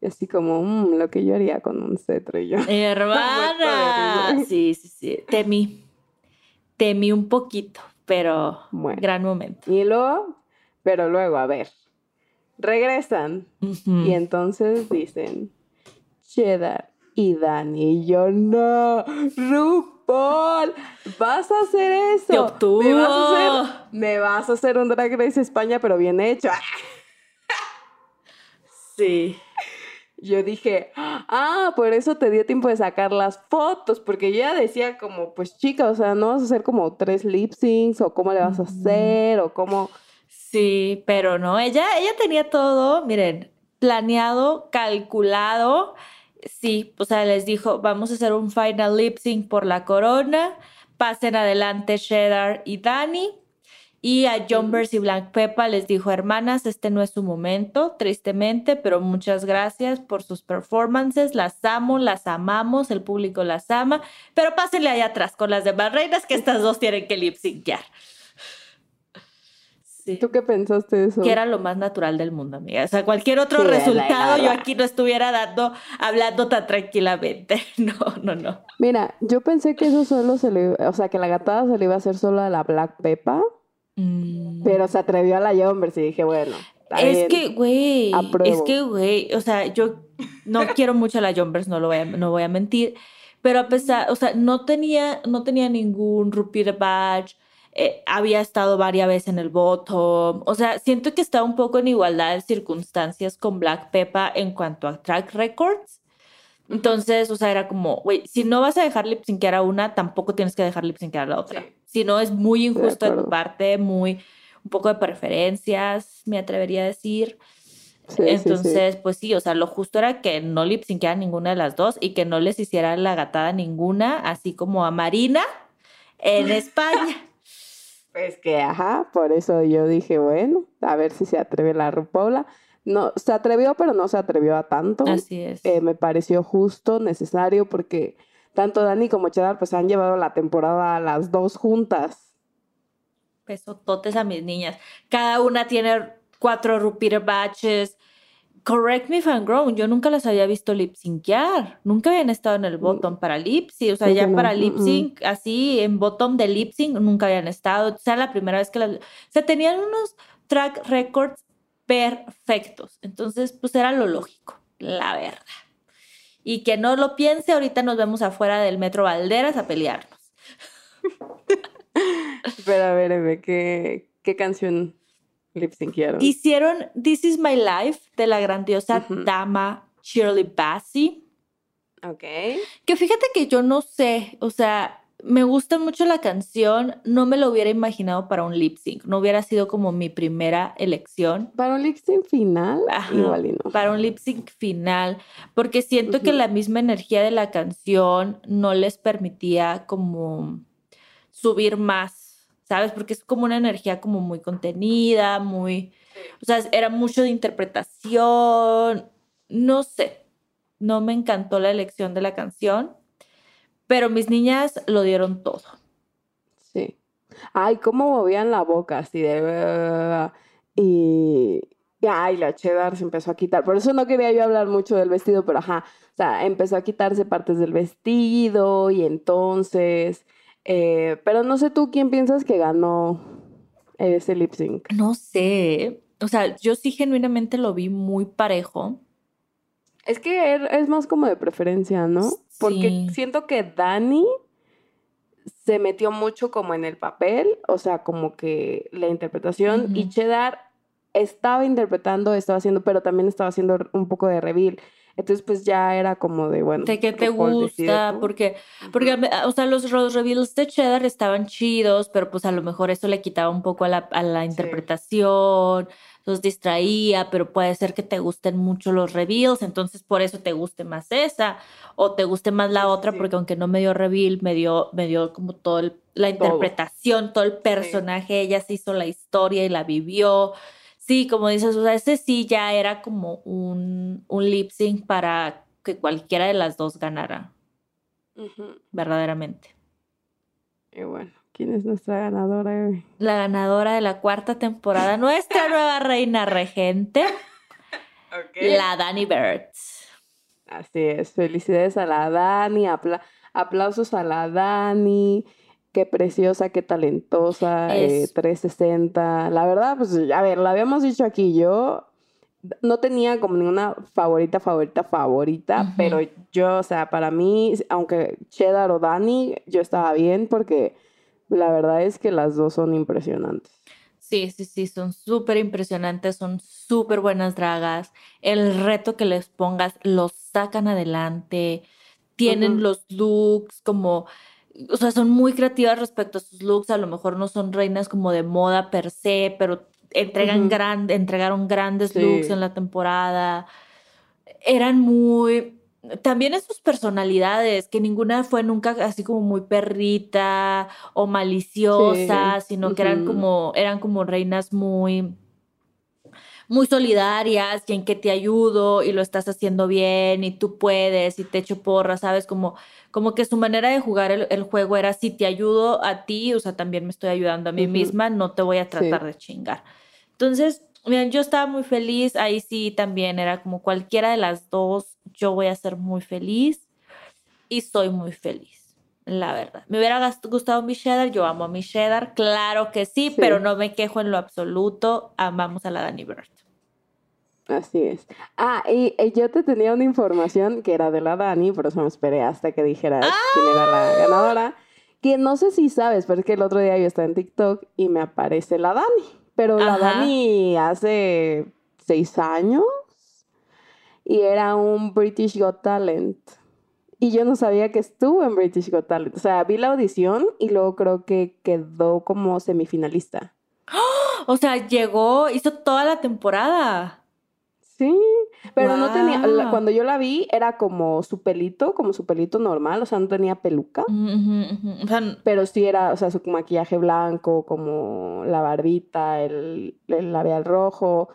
Speaker 2: Y así como, "Mm, lo que yo haría con un cetro y yo.
Speaker 1: Hermana. Sí, sí, sí. Temí. Temí un poquito, pero
Speaker 2: Bueno.
Speaker 1: gran momento.
Speaker 2: Y luego, pero luego, a ver, regresan y entonces dicen, Cheddar y Dani. Y yo, no, RuPaul, vas a hacer eso.
Speaker 1: Te obtuvo.
Speaker 2: Me vas a hacer, me vas a hacer un Drag Race España, pero bien hecho.
Speaker 1: Sí.
Speaker 2: Yo dije, ah, por eso te dio tiempo de sacar las fotos, porque yo ya decía como, pues chica, o sea, no vas a hacer como tres lip syncs, o cómo le vas a hacer, o cómo...
Speaker 1: Sí, pero no, ella, ella tenía todo, miren, planeado, calculado. Sí, o sea, les dijo, vamos a hacer un final lip sync por la corona. Pasen adelante Cheddar y Dani. Y a Jumpers y Black Peppa les dijo, hermanas, este no es su momento, tristemente, pero muchas gracias por sus performances. Las amo, las amamos, el público las ama. Pero pásenle allá atrás con las demás reinas que estas dos tienen que lip syncear. Sí
Speaker 2: ¿Tú qué pensaste de eso?
Speaker 1: que era lo más natural del mundo, amiga. O sea, cualquier otro
Speaker 2: Sí,
Speaker 1: resultado yo aquí no estuviera dando, hablando tan tranquilamente. No, no, no.
Speaker 2: Mira, yo pensé que eso solo se le, o sea, que la gatada se le iba a hacer solo a la Black Peppa,
Speaker 1: Mm.
Speaker 2: pero se atrevió a la Jumbers y dije, bueno,
Speaker 1: Es que, güey, es que, güey, o sea, yo no quiero mucho a la Jumpers, no lo voy a, no voy a mentir, pero a pesar, o sea, no tenía, no tenía ningún repeat badge, eh, había estado varias veces en el bottom, o sea, siento que estaba un poco en igualdad de circunstancias con Black Peppa en cuanto a track records. Entonces, o sea, era como, güey, si no vas a dejar lip syncear a una, tampoco tienes que dejar lip syncear a la otra.
Speaker 2: Sí.
Speaker 1: Si no, es muy injusto de, tu
Speaker 2: acuerdo.
Speaker 1: parte, muy, un poco de preferencias, me atrevería a decir.
Speaker 2: Sí, sí, sí.
Speaker 1: Entonces, pues sí, o sea, lo justo era que no lip syncearan ninguna de las dos y que no les hiciera la gatada ninguna, así como a Marina en España.
Speaker 2: Pues que, ajá, por eso yo dije, bueno, a ver si se atreve la RuPaula. No, se atrevió, pero no se atrevió a tanto.
Speaker 1: Así es.
Speaker 2: Eh, me pareció justo, necesario, porque tanto Dani como Cheddar pues han llevado la temporada las dos juntas.
Speaker 1: Besototes a mis niñas. Cada una tiene cuatro repeater batches. Correct me if I'm wrong, yo nunca las había visto lip syncear. Nunca habían estado en el bottom para lip sync. O sea, ya
Speaker 2: no,
Speaker 1: para
Speaker 2: mm,
Speaker 1: lip
Speaker 2: mm.
Speaker 1: sync, así en bottom de lip sync, nunca habían estado. O sea, la primera vez que las. O sea, tenían unos track records perfectos. Entonces, pues era lo lógico, la verdad. Y que no lo piense, ahorita nos vemos afuera del Metro Valderas a pelearnos.
Speaker 2: Pero a ver, Eve, ¿qué, qué canción lip?
Speaker 1: Hicieron This Is My Life de la grandiosa dama Shirley Bassey.
Speaker 2: Ok.
Speaker 1: Que fíjate que yo no sé, o sea, me gusta mucho la canción, no me lo hubiera imaginado para un lip sync, no hubiera sido como mi primera elección.
Speaker 2: Para un lip sync final,
Speaker 1: Ajá,
Speaker 2: igual y no.
Speaker 1: Para un lip sync final, porque siento que la misma energía de la canción no les permitía como subir más, ¿sabes? Porque es como una energía como muy contenida, muy, o sea, era mucho de interpretación, no sé, no me encantó la elección de la canción, pero mis niñas lo dieron todo.
Speaker 2: Sí. Ay, cómo movían la boca así de... Y... y, Ay, la cheddar se empezó a quitar. Por eso no quería yo hablar mucho del vestido, pero ajá. O sea, empezó a quitarse partes del vestido y entonces... eh, pero no sé tú quién piensas que ganó ese lip sync.
Speaker 1: No sé, o sea, yo sí genuinamente lo vi muy parejo.
Speaker 2: Es que er- es más como de preferencia, ¿no? Porque
Speaker 1: Sí.
Speaker 2: siento que Dani se metió mucho como en el papel, o sea, como que la interpretación, y. Cheddar estaba interpretando, estaba haciendo, pero también estaba haciendo un poco de reveal. Entonces, pues ya era como de, bueno,
Speaker 1: de qué te gusta, porque, porque, o sea, los, reveals de Cheddar estaban chidos, pero pues a lo mejor eso le quitaba un poco a la, a la interpretación, los distraía, pero puede ser que te gusten mucho los reveals, entonces por eso te guste más esa, o te guste más la
Speaker 2: Sí, sí,
Speaker 1: otra,
Speaker 2: sí.
Speaker 1: porque aunque no me dio reveal, me dio, me dio como todo el- la interpretación, todo el personaje, ella se hizo la historia y la vivió. Sí, como dices, o sea, ese sí ya era como un, un lip sync para que cualquiera de las dos ganara, verdaderamente.
Speaker 2: Y bueno, ¿quién es nuestra ganadora?
Speaker 1: La ganadora de la cuarta temporada, nuestra nueva reina regente, la Dani Bird.
Speaker 2: Así es, felicidades a la Dani, apla- aplausos a la Dani, qué preciosa, qué talentosa, eh,
Speaker 1: Es-
Speaker 2: 360. La verdad, pues, a ver, la habíamos dicho aquí, yo no tenía como ninguna favorita, favorita, favorita, pero yo, o sea, para mí, aunque Cheddar o Dani, yo estaba bien porque la verdad es que las dos son impresionantes.
Speaker 1: Sí, sí, sí, son súper impresionantes, son súper buenas dragas. El reto que les pongas los sacan adelante, tienen los looks como, o sea, son muy creativas respecto a sus looks. A lo mejor no son reinas como de moda per se, pero entregan gran- entregaron grandes
Speaker 2: Sí.
Speaker 1: looks en la temporada. Eran muy, también en sus personalidades, que ninguna fue nunca así como muy perrita o maliciosa, sino que eran como, eran como reinas muy, muy solidarias y en que te ayudo y lo estás haciendo bien y tú puedes y te echo porra, ¿sabes? Como, como que su manera de jugar el, el juego era si te ayudo a ti, o sea, también me estoy ayudando a mí misma, no te voy a tratar
Speaker 2: Sí.
Speaker 1: de chingar. Entonces, miren, yo estaba muy feliz, ahí sí también era como cualquiera de las dos, yo voy a ser muy feliz y soy muy feliz, la verdad. ¿Me hubiera gustado mi cheddar? Yo amo a mi cheddar, claro que sí,
Speaker 2: Sí.
Speaker 1: pero no me quejo en lo absoluto, amamos a la Dani Bird.
Speaker 2: Así es. Ah, y, y yo te tenía una información que era de la Dani, por eso me esperé hasta que dijeras quién era la ganadora. Que no sé si sabes, pero es que el otro día yo estaba en TikTok y me aparece la Dani. Pero la. Dani hace seis años y era un British Got Talent. Y yo no sabía que estuvo en British Got Talent. O sea, vi la audición y luego creo que quedó como semifinalista.
Speaker 1: O sea, llegó, hizo toda la temporada.
Speaker 2: Sí, pero no tenía, la- cuando yo la vi era como su pelito, como su pelito normal, o sea, no tenía peluca.
Speaker 1: O sea,
Speaker 2: pero sí era, o sea, su maquillaje blanco, como la barbita, el, el labial rojo,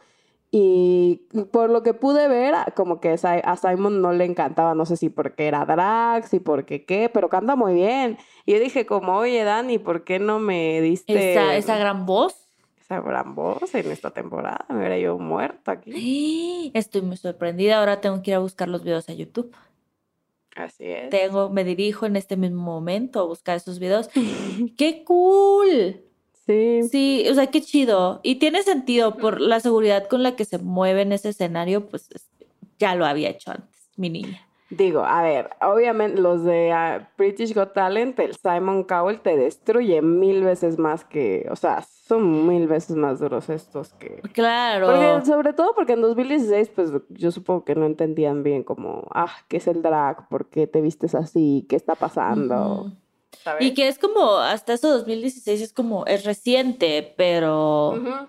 Speaker 2: y por lo que pude ver, a- como que a Simon no le encantaba, no sé si porque era drag, si porque qué, pero canta muy bien. Y yo dije como, oye, Dani, ¿por qué no me diste
Speaker 1: esa, esa gran voz.
Speaker 2: esa gran voz en esta temporada? Me hubiera yo muerto aquí.
Speaker 1: Estoy muy sorprendida. Ahora tengo que ir a buscar los videos a YouTube.
Speaker 2: Así es.
Speaker 1: Tengo, me dirijo en este mismo momento a buscar esos videos. ¡Qué cool!
Speaker 2: Sí.
Speaker 1: Sí, o sea, qué chido. Y tiene sentido por la seguridad con la que se mueve en ese escenario, pues es- ya lo había hecho antes, mi niña.
Speaker 2: Digo, a ver, obviamente los de ah, British Got Talent, el Simon Cowell te destruye mil veces más que, o sea, son mil veces más duros estos que...
Speaker 1: Claro.
Speaker 2: Porque, sobre todo porque en 2016, pues yo supongo que no entendían bien como, ah, ¿qué es el drag? ¿Por qué te vistes así? ¿Qué está pasando?
Speaker 1: Ujú.
Speaker 2: ¿Sabes?
Speaker 1: Y que es como, hasta eso 2016 es como, es reciente, pero,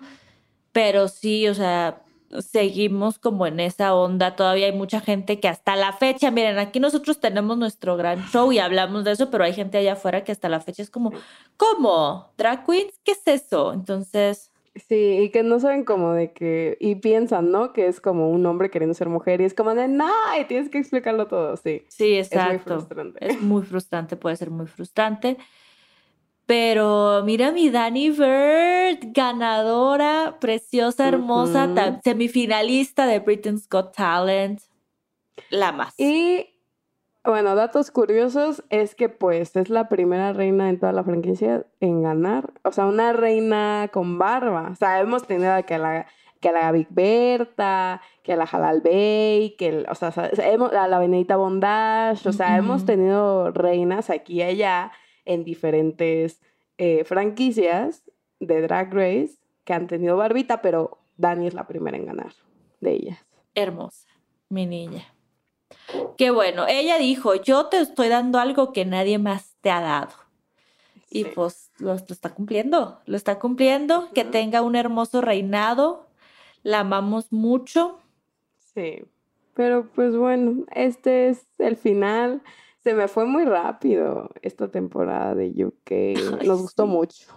Speaker 1: pero sí, o sea, seguimos como en esa onda. Todavía hay mucha gente que hasta la fecha, miren, aquí nosotros tenemos nuestro gran show y hablamos de eso, pero hay gente allá afuera que hasta la fecha es como, ¿cómo? ¿Drag queens? ¿Qué es eso? Entonces,
Speaker 2: Sí, y que no saben como de que, y piensan, ¿no? Que es como un hombre queriendo ser mujer y es como de, no, y tienes que explicarlo todo, sí.
Speaker 1: sí,
Speaker 2: Es muy
Speaker 1: exacto.
Speaker 2: frustrante.
Speaker 1: Es muy frustrante, puede ser muy frustrante. Pero mira mi Dani Bird, ganadora, preciosa, hermosa, semifinalista de Britain's Got Talent. La más.
Speaker 2: Y bueno, datos curiosos es que pues es la primera reina en toda la franquicia en ganar. O sea, una reina con barba. O sea, hemos tenido que a la, que la Big Berta, que a la Halal Bay, que el- o sea, hemos, a la Benedita Bondage. O sea, hemos tenido reinas aquí y allá en diferentes eh, franquicias de Drag Race que han tenido barbita, pero Dani es la primera en ganar de ellas.
Speaker 1: Hermosa, mi niña. Qué bueno. Ella dijo, yo te estoy dando algo que nadie más te ha dado. Y pues lo, está cumpliendo, lo está cumpliendo. Que tenga un hermoso reinado. La amamos mucho.
Speaker 2: Sí. Pero pues bueno, este es el final. Se me fue muy rápido esta temporada de UK. Nos gustó mucho.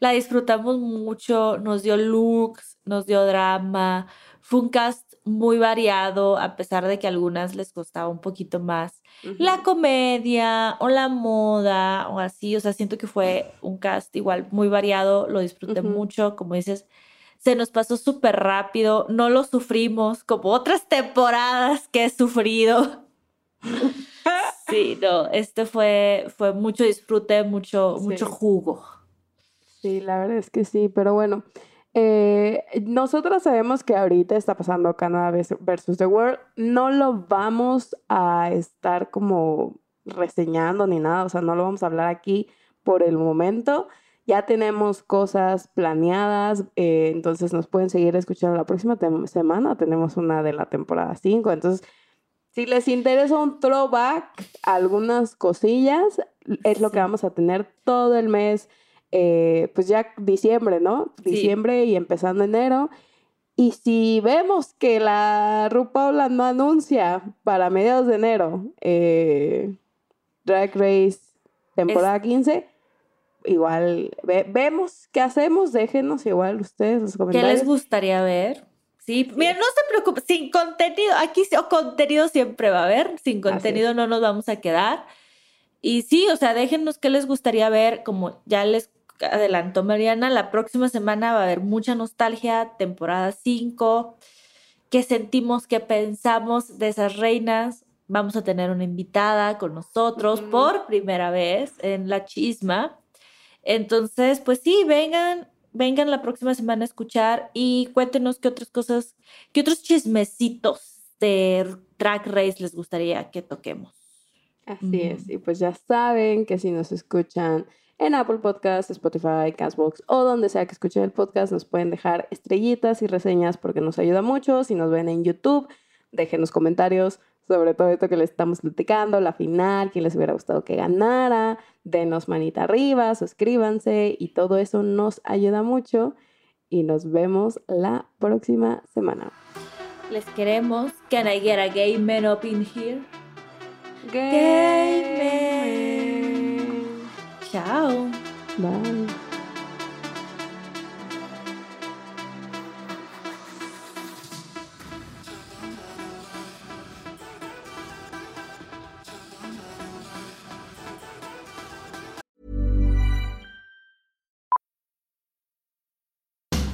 Speaker 1: La disfrutamos mucho, nos dio looks, nos dio drama. Fue un cast muy variado, a pesar de que a algunas les costaba un poquito más la comedia o la moda o así. O sea, siento que fue un cast igual muy variado, lo disfruté mucho, como dices. Se nos pasó súper rápido, no lo sufrimos como otras temporadas que he sufrido. sí, no, este fue, fue mucho disfrute, mucho, mucho jugo.
Speaker 2: Sí, la verdad es que sí, pero bueno, eh, nosotros sabemos que ahorita está pasando Canadá versus The World. No lo vamos a estar como reseñando ni nada, o sea, no lo vamos a hablar aquí por el momento. Ya tenemos cosas planeadas, eh, entonces nos pueden seguir escuchando la próxima semana. Tenemos una de la temporada 5, entonces si les interesa un throwback, algunas cosillas, es lo que vamos a tener todo el mes eh, pues ya diciembre, ¿no? Diciembre y empezando enero. Y si vemos que la RuPaul no anuncia para mediados de enero eh, Drag Race temporada 15, igual vemos qué hacemos, déjenos igual ustedes los comentarios.
Speaker 1: ¿Qué les gustaría ver? Sí, mira, no se preocupen, sin contenido, aquí o contenido siempre va a haber, sin contenido no nos vamos a quedar. Y sí, o sea, déjenos qué les gustaría ver, como ya les adelantó Mariana, la próxima semana va a haber mucha nostalgia, temporada 5, qué sentimos, qué pensamos de esas reinas. Vamos a tener una invitada con nosotros por primera vez en la chisma. Entonces, pues sí, vengan, vengan la próxima semana a escuchar y cuéntenos qué otras cosas, qué otros chismecitos de Track Race les gustaría que toquemos.
Speaker 2: Así es, y pues ya saben que si nos escuchan en Apple Podcasts, Spotify, Castbox o donde sea que escuchen el podcast. Nos pueden dejar estrellitas y reseñas porque nos ayuda mucho. Si nos ven en YouTube, déjenos comentarios sobre todo esto que les estamos platicando, la final, quién les hubiera gustado que ganara, denos manita arriba, suscríbanse y todo eso nos ayuda mucho y nos vemos la próxima semana.
Speaker 1: Les queremos. Can I get a gay man up in here?
Speaker 2: Gay,
Speaker 1: Ciao.
Speaker 2: Bye.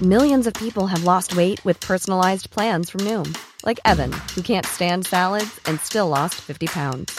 Speaker 4: Millions of people have lost weight with personalized plans from Noom, like Evan, who can't stand salads and still lost 50 pounds.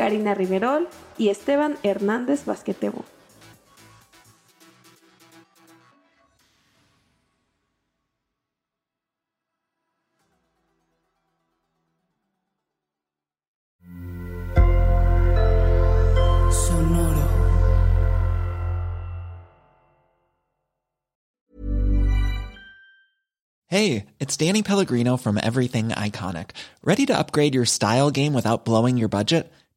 Speaker 2: Karina Riverol y Esteban Hernández Basquetebo.
Speaker 5: Hey, it's Danny Pellegrino from Everything Iconic. Ready to upgrade your style game without blowing your budget?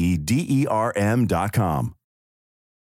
Speaker 6: e d e r m dot com.